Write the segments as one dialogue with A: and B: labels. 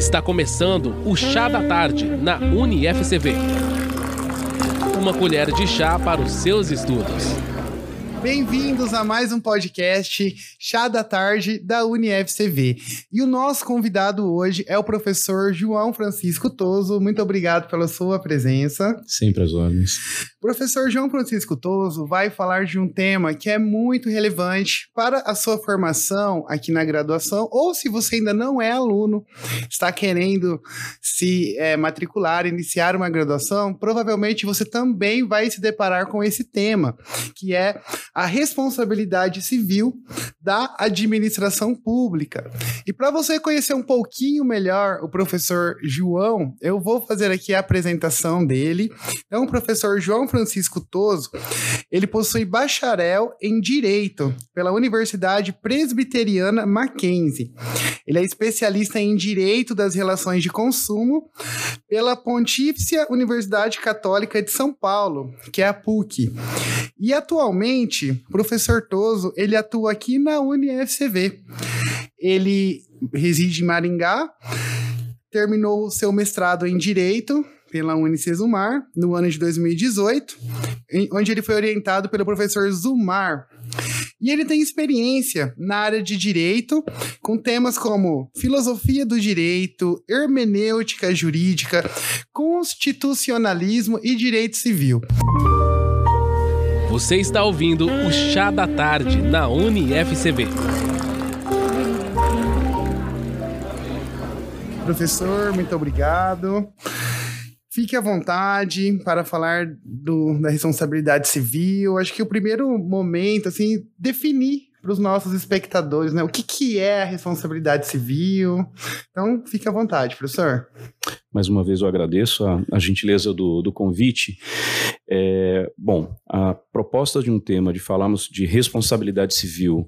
A: Está começando o Chá da Tarde na UniFCV. Uma colher de chá para os seus estudos.
B: Bem-vindos a mais um podcast Chá da Tarde da UniFCV. E o nosso convidado hoje é o professor João Francisco Toso. Muito obrigado pela sua presença.
C: Sempre as ordens.
B: Professor João Francisco Toso vai falar de um tema que é muito relevante para a sua formação aqui na graduação, ou se você ainda não é aluno, está querendo se é, matricular, iniciar uma graduação, provavelmente você também vai se deparar com esse tema, que é a responsabilidade civil da administração pública. E para você conhecer um pouquinho melhor o professor João, eu vou fazer aqui a apresentação dele. Então, o professor João Francisco Toso, ele possui bacharel em Direito pela Universidade Presbiteriana Mackenzie. Ele é especialista em Direito das Relações de Consumo pela Pontífice Universidade Católica de São Paulo, que é a PUC. E atualmente o professor Toso, ele atua aqui na UniFCV. Ele reside em Maringá, terminou seu mestrado em Direito pela Unicesumar no ano de 2018, onde ele foi orientado pelo professor Zumar. E ele tem experiência na área de direito, com temas como filosofia do direito, hermenêutica jurídica, constitucionalismo e direito civil.
A: Você está ouvindo o Chá da Tarde na UniFCV.
B: Professor, muito obrigado. Fique à vontade para falar do, da responsabilidade civil. Acho que o primeiro momento, assim, definir para os nossos espectadores, né? O que, que é a responsabilidade civil? Então, fique à vontade, professor.
C: Mais uma vez eu agradeço a, a gentileza do, do convite. É, bom, a proposta de um tema de falarmos de responsabilidade civil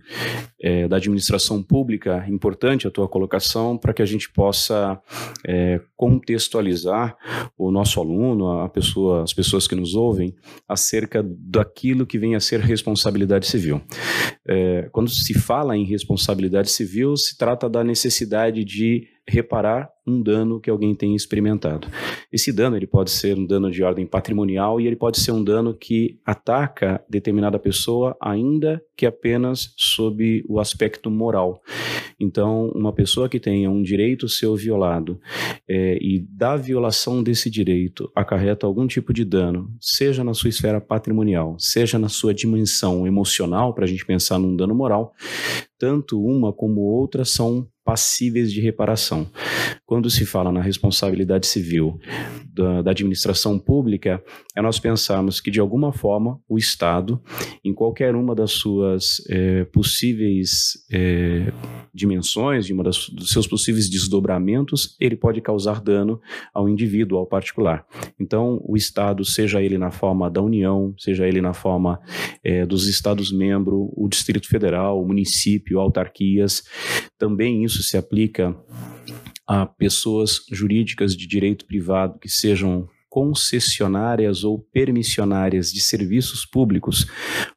C: é, da administração pública, importante a tua colocação para que a gente possa é, contextualizar o nosso aluno, a pessoa, as pessoas que nos ouvem, acerca daquilo que vem a ser responsabilidade civil. É, quando se fala em responsabilidade civil, se trata da necessidade de reparar um dano que alguém tenha experimentado. Esse dano ele pode ser um dano de ordem patrimonial e ele pode ser um dano que ataca determinada pessoa ainda que apenas sob o aspecto moral. Então, uma pessoa que tenha um direito seu violado é, e da violação desse direito acarreta algum tipo de dano, seja na sua esfera patrimonial, seja na sua dimensão emocional, para a gente pensar num dano moral, tanto uma como outra são passíveis de reparação. Quando se fala na responsabilidade civil da, da, administração pública, é nós pensarmos que, de alguma forma, o Estado, em qualquer uma das suas é, possíveis é, dimensões, de uma das, dos seus possíveis desdobramentos, ele pode causar dano ao indivíduo, ao particular. Então, o Estado, seja ele na forma da União, seja ele na forma é, dos Estados-membros, o Distrito Federal, o município, autarquias, também isso se aplica a pessoas jurídicas de direito privado que sejam concessionárias ou permissionárias de serviços públicos,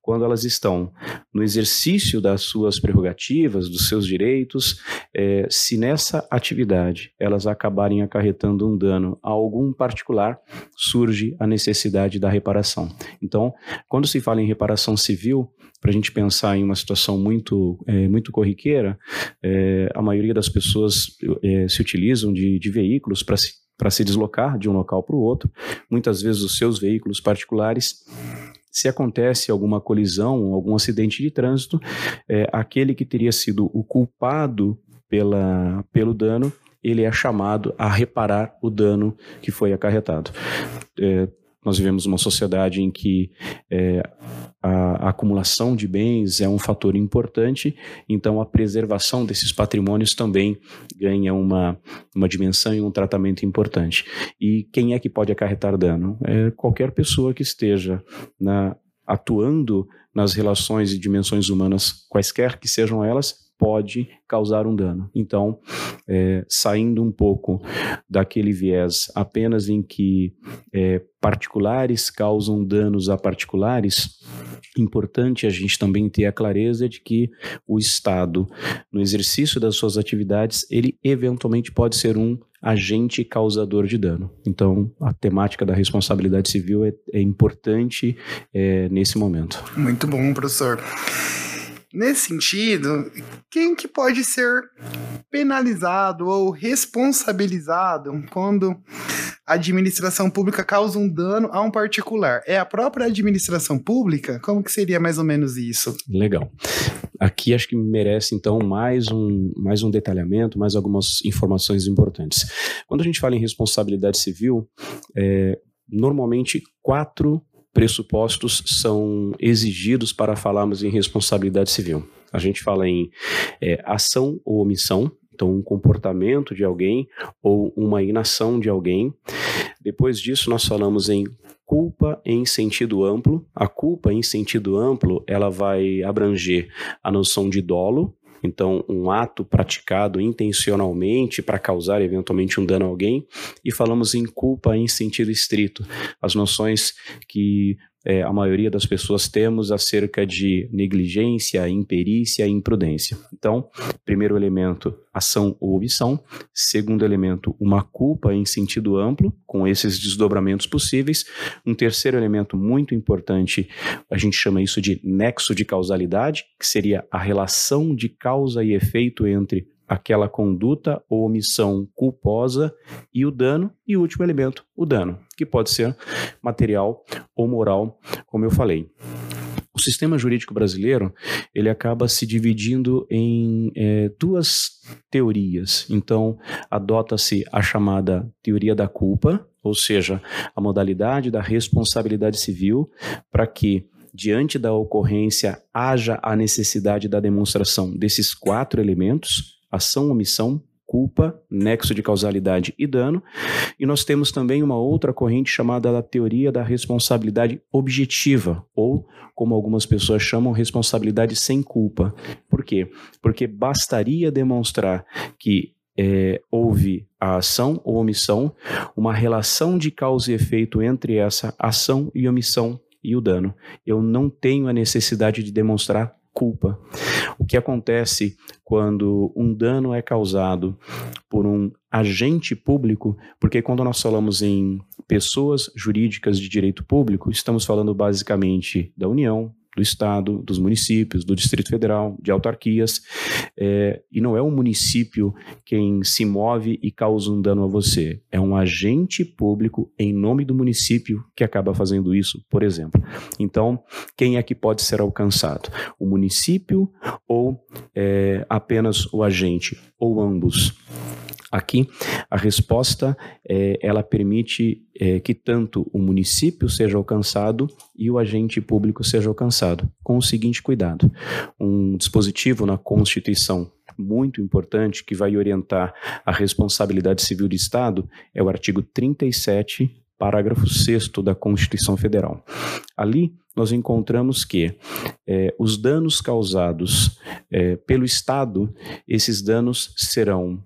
C: quando elas estão no exercício das suas prerrogativas, dos seus direitos, é, se nessa atividade elas acabarem acarretando um dano a algum particular, surge a necessidade da reparação. Então, quando se fala em reparação civil, para a gente pensar em uma situação muito, é, muito corriqueira, é, a maioria das pessoas é, se utilizam de, de veículos para se, se deslocar de um local para o outro, muitas vezes os seus veículos particulares se acontece alguma colisão, algum acidente de trânsito, é, aquele que teria sido o culpado pela, pelo dano, ele é chamado a reparar o dano que foi acarretado. É, nós vivemos uma sociedade em que é, a, a, acumulação de bens é um fator importante, então a preservação desses patrimônios também ganha uma, uma dimensão e um tratamento importante. E quem é que pode acarretar dano? É qualquer pessoa que esteja na, atuando nas relações e dimensões humanas, quaisquer que sejam elas, pode causar um dano. Então, é, saindo um pouco daquele viés apenas em que é, particulares causam danos a particulares, importante a gente também ter a clareza de que o Estado, no exercício das suas atividades, ele eventualmente pode ser um agente causador de dano. Então, a temática da responsabilidade civil é, é importante é, nesse momento.
B: Muito bom, professor. Nesse sentido, quem que pode ser penalizado ou responsabilizado quando a administração pública causa um dano a um particular? É a própria administração pública? Como que seria mais ou menos isso?
C: Legal. Aqui acho que merece então mais um, mais um detalhamento, mais algumas informações importantes. Quando a gente fala em responsabilidade civil, é, normalmente quatro pressupostos são exigidos para falarmos em responsabilidade civil. A gente fala em é, ação ou omissão, então um comportamento de alguém ou uma inação de alguém. Depois disso, nós falamos em culpa em sentido amplo. A culpa em sentido amplo, ela vai abranger a noção de dolo, então um ato praticado intencionalmente para causar eventualmente um dano a alguém, e falamos em culpa em sentido estrito, as noções que é, a maioria das pessoas temos acerca de negligência, imperícia e imprudência. Então, primeiro elemento, ação ou omissão. Segundo elemento, uma culpa em sentido amplo, com esses desdobramentos possíveis. Um terceiro elemento muito importante, a gente chama isso de nexo de causalidade, que seria a relação de causa e efeito entre aquela conduta ou omissão culposa e o dano, e o último elemento, o dano, que pode ser material ou moral, como eu falei. O sistema jurídico brasileiro ele acaba se dividindo em é, duas teorias. Então, adota-se a chamada teoria da culpa, ou seja, a modalidade da responsabilidade civil, para que diante da ocorrência haja a necessidade da demonstração desses quatro elementos ação, omissão, culpa, nexo de causalidade e dano. E nós temos também uma outra corrente chamada a teoria da responsabilidade objetiva, ou como algumas pessoas chamam, responsabilidade sem culpa. Por quê? Porque bastaria demonstrar que é, houve a ação ou omissão, uma relação de causa e efeito entre essa ação e omissão e o dano. Eu não tenho a necessidade de demonstrar culpa. O que acontece quando um dano é causado por um agente público, porque quando nós falamos em pessoas jurídicas de direito público, estamos falando basicamente da União, do Estado, dos municípios, do Distrito Federal, de autarquias, é, e não é o município quem se move e causa um dano a você, é um agente público em nome do município que acaba fazendo isso, por exemplo. Então, quem é que pode ser alcançado? O município ou é, apenas o agente, ou ambos? Aqui, a resposta é, ela permite é, que tanto o município seja alcançado e o agente público seja alcançado, com o seguinte cuidado: um dispositivo na Constituição muito importante que vai orientar a responsabilidade civil do Estado é o artigo 37, parágrafo 6 da Constituição Federal. Ali nós encontramos que é, os danos causados é, pelo Estado, esses danos serão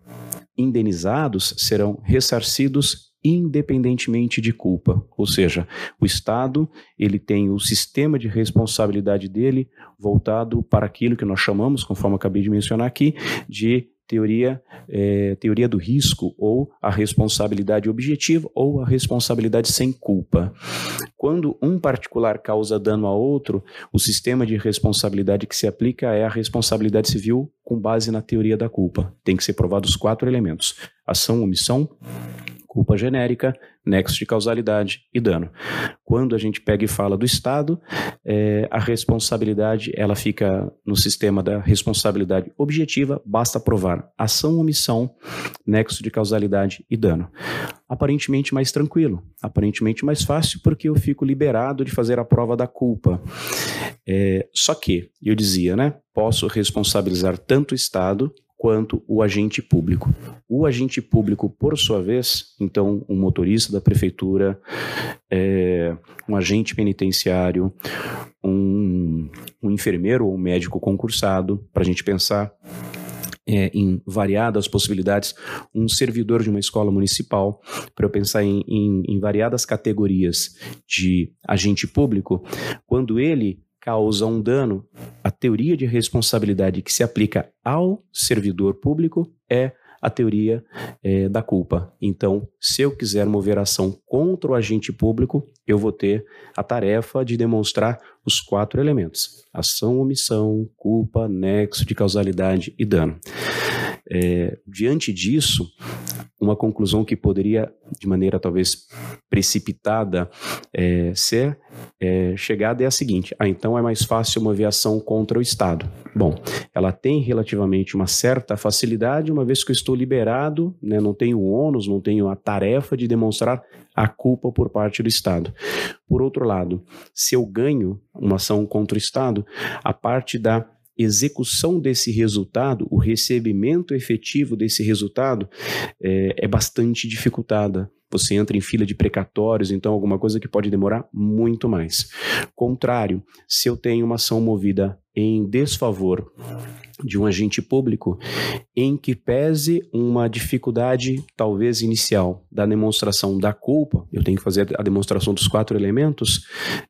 C: indenizados serão ressarcidos independentemente de culpa, ou seja, o Estado ele tem o sistema de responsabilidade dele voltado para aquilo que nós chamamos, conforme acabei de mencionar aqui, de teoria, é, teoria do risco ou a responsabilidade objetiva ou a responsabilidade sem culpa. Quando um particular causa dano a outro, o sistema de responsabilidade que se aplica é a responsabilidade civil com base na teoria da culpa. Tem que ser provados quatro elementos: ação, omissão, culpa genérica, nexo de causalidade e dano. Quando a gente pega e fala do Estado, é, a responsabilidade ela fica no sistema da responsabilidade objetiva, basta provar ação, omissão, nexo de causalidade e dano. Aparentemente mais tranquilo, aparentemente mais fácil, porque eu fico liberado de fazer a prova da culpa. É, só que, eu dizia, né, posso responsabilizar tanto o Estado quanto o agente público. O agente público, por sua vez, então, um motorista da prefeitura, é, um agente penitenciário, um, um enfermeiro ou um médico concursado, para a gente pensar é, em variadas possibilidades, um servidor de uma escola municipal, para eu pensar em, em, em variadas categorias de agente público, quando ele causa um dano, teoria de responsabilidade que se aplica ao servidor público é a teoria é, da culpa. Então, se eu quiser mover ação contra o agente público, eu vou ter a tarefa de demonstrar os quatro elementos: ação, omissão, culpa, nexo de causalidade e dano. É, diante disso, uma conclusão que poderia, de maneira talvez precipitada, é, ser é, chegada é a seguinte: ah, então é mais fácil uma aviação contra o Estado. Bom, ela tem relativamente uma certa facilidade, uma vez que eu estou liberado, né, não tenho ônus, não tenho a tarefa de demonstrar a culpa por parte do Estado. Por outro lado, se eu ganho uma ação contra o Estado, a parte da execução desse resultado, o recebimento efetivo desse resultado é, é bastante dificultada você entra em fila de precatórios, então alguma coisa que pode demorar muito mais. Contrário, se eu tenho uma ação movida em desfavor de um agente público em que pese uma dificuldade, talvez inicial, da demonstração da culpa, eu tenho que fazer a demonstração dos quatro elementos,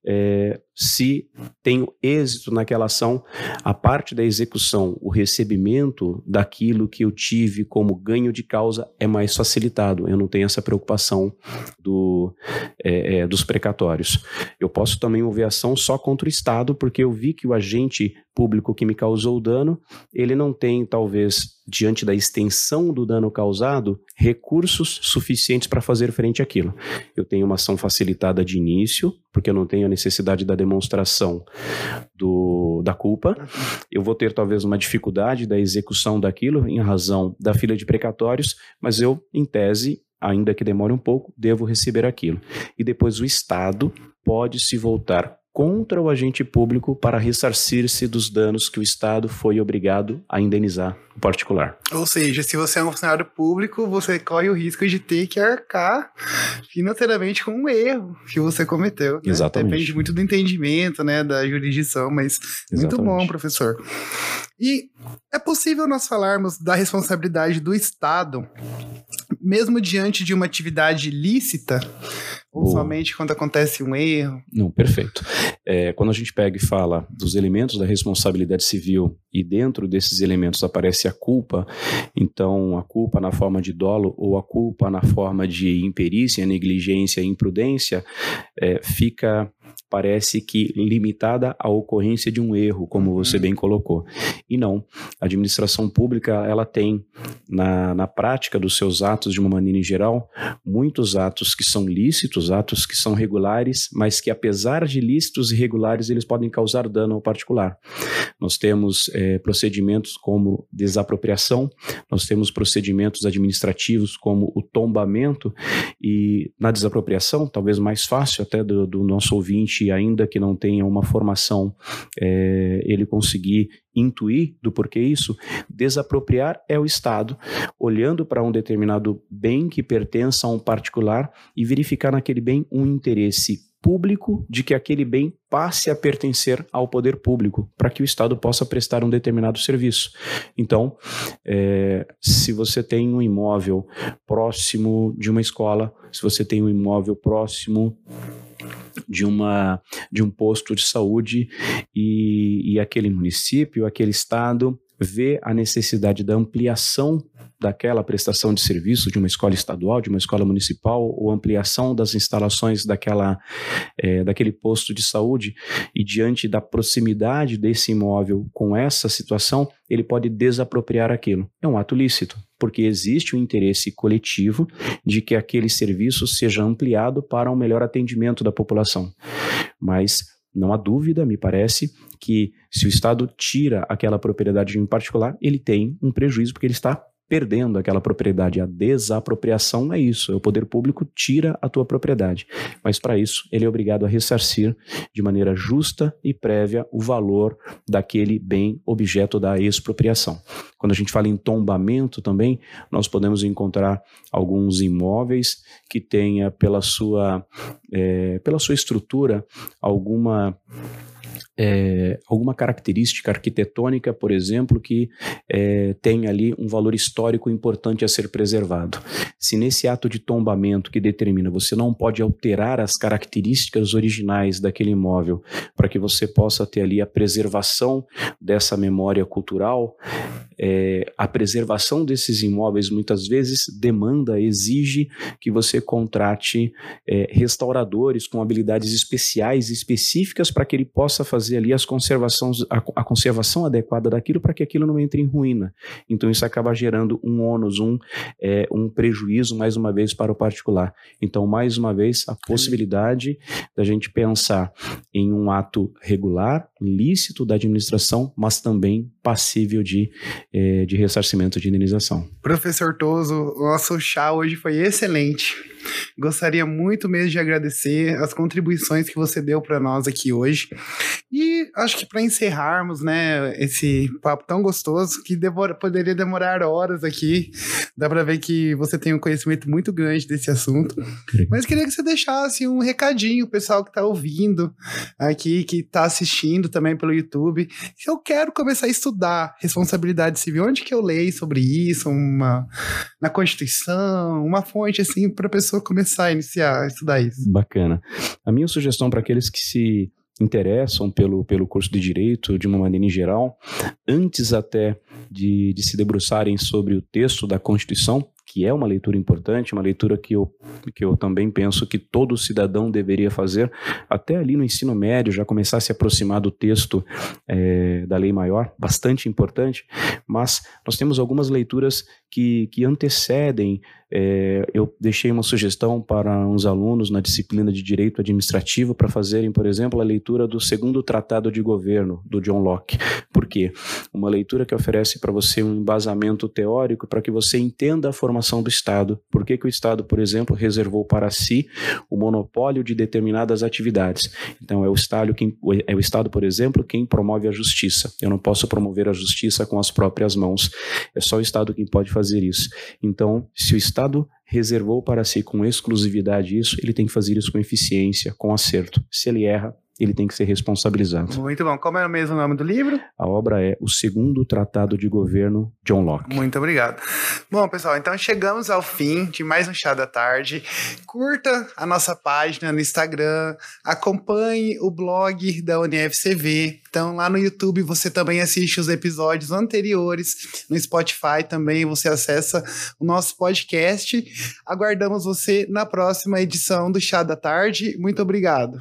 C: é, se tenho êxito naquela ação, a parte da execução, o recebimento daquilo que eu tive como ganho de causa é mais facilitado, eu não tenho essa preocupação do, é, é, dos precatórios. Eu posso também mover ação só contra o Estado, porque eu vi que o agente público que me causou o dano, ele não tem, talvez, diante da extensão do dano causado, recursos suficientes para fazer frente àquilo. Eu tenho uma ação facilitada de início, porque eu não tenho a necessidade da demonstração do, da culpa. Eu vou ter, talvez, uma dificuldade da execução daquilo em razão da fila de precatórios, mas eu, em tese, ainda que demore um pouco, devo receber aquilo. E depois o Estado pode se voltar contra o agente público para ressarcir-se dos danos que o Estado foi obrigado a indenizar o particular.
B: Ou seja, se você é um funcionário público, você corre o risco de ter que arcar financeiramente com um erro que você cometeu. Né?
C: Exatamente.
B: Depende muito do entendimento, né, da jurisdição, mas Exatamente. muito bom, professor. E é possível nós falarmos da responsabilidade do Estado, mesmo diante de uma atividade lícita, ou Boa. somente quando acontece um erro?
C: Não, perfeito. É, quando a gente pega e fala dos elementos da responsabilidade civil e dentro desses elementos aparece a culpa, então a culpa na forma de dolo ou a culpa na forma de imperícia, negligência, imprudência, é, fica parece que limitada à ocorrência de um erro, como você uhum. bem colocou. E não, a administração pública ela tem na, na prática dos seus atos de uma maneira em geral muitos atos que são lícitos, atos que são regulares, mas que apesar de lícitos e regulares eles podem causar dano ao particular. Nós temos é, procedimentos como desapropriação, nós temos procedimentos administrativos como o tombamento e na desapropriação, talvez mais fácil até do, do nosso ouvinte ainda que não tenha uma formação, é, ele conseguir intuir do porquê isso, desapropriar é o Estado, olhando para um determinado bem que pertença a um particular e verificar naquele bem um interesse público de que aquele bem passe a pertencer ao poder público, para que o Estado possa prestar um determinado serviço. Então, é, se você tem um imóvel próximo de uma escola, se você tem um imóvel próximo de, uma, de um posto de saúde e, e aquele município, aquele estado vê a necessidade da ampliação daquela prestação de serviço de uma escola estadual, de uma escola municipal, ou ampliação das instalações daquela, é, daquele posto de saúde, e diante da proximidade desse imóvel com essa situação, ele pode desapropriar aquilo. É um ato lícito, porque existe o um interesse coletivo de que aquele serviço seja ampliado para um melhor atendimento da população. Mas não há dúvida, me parece, que se o Estado tira aquela propriedade em particular, ele tem um prejuízo porque ele está perdendo aquela propriedade. A desapropriação é isso, é o poder público tira a tua propriedade. Mas para isso, ele é obrigado a ressarcir de maneira justa e prévia o valor daquele bem objeto da expropriação. Quando a gente fala em tombamento também, nós podemos encontrar alguns imóveis que tenha pela sua, é, pela sua estrutura alguma é, alguma característica arquitetônica, por exemplo, que é, tem ali um valor histórico importante a ser preservado. Se nesse ato de tombamento que determina você não pode alterar as características originais daquele imóvel para que você possa ter ali a preservação dessa memória cultural, é, a preservação desses imóveis muitas vezes demanda, exige que você contrate é, restauradores com habilidades especiais, específicas para que ele possa fazer ali as conservações, a, a conservação adequada daquilo para que aquilo não entre em ruína. Então isso acaba gerando um ônus, um, é, um prejuízo, mais uma vez, para o particular. Então, mais uma vez, a possibilidade da gente pensar em um ato regular, lícito da administração, mas também passível de, é, de ressarcimento de indenização.
B: Professor Toso, nosso chá hoje foi excelente. Gostaria muito mesmo de agradecer as contribuições que você deu para nós aqui hoje. E acho que para encerrarmos, né, esse papo tão gostoso que poderia demorar horas aqui. Dá para ver que você tem um conhecimento muito grande desse assunto. Mas queria que você deixasse um recadinho, o pessoal que está ouvindo aqui, que está assistindo também pelo YouTube. Eu quero começar a estudar responsabilidade civil. Onde que eu leio sobre isso? Uma na Constituição, uma fonte assim para a pessoa começar a iniciar a estudar isso.
C: Bacana. A minha sugestão para aqueles que se interessam pelo, pelo curso de Direito de uma maneira em geral, antes até de, de se debruçarem sobre o texto da Constituição, que é uma leitura importante, uma leitura que eu, que eu também penso que todo cidadão deveria fazer, até ali no ensino médio, já começar a se aproximar do texto é, da lei maior, bastante importante, mas nós temos algumas leituras que, que antecedem. É, eu deixei uma sugestão para uns alunos na disciplina de Direito Administrativo para fazerem, por exemplo, a leitura do segundo Tratado de Governo, do John Locke. Por quê? Uma leitura que oferece para você um embasamento teórico para que você entenda a formação do Estado. Por que, que o Estado, por exemplo, reservou para si o monopólio de determinadas atividades? Então, é o Estado, quem, é o Estado, por exemplo, quem promove a justiça. Eu não posso promover a justiça com as próprias mãos. É só o Estado quem pode fazer isso. Então, se o Estado reservou para si com exclusividade isso, ele tem que fazer isso com eficiência, com acerto. Se ele erra, ele tem que ser responsabilizado.
B: Muito bom. Como é o mesmo nome do livro?
C: A obra é O Segundo Tratado de Governo, John Locke.
B: Muito obrigado. Bom, pessoal, então chegamos ao fim de mais um Chá da Tarde. Curta a nossa página no Instagram, acompanhe o blog da UniFCV. Então, lá no YouTube você também assiste os episódios anteriores. No Spotify também você acessa o nosso podcast. Aguardamos você na próxima edição do Chá da Tarde. Muito obrigado.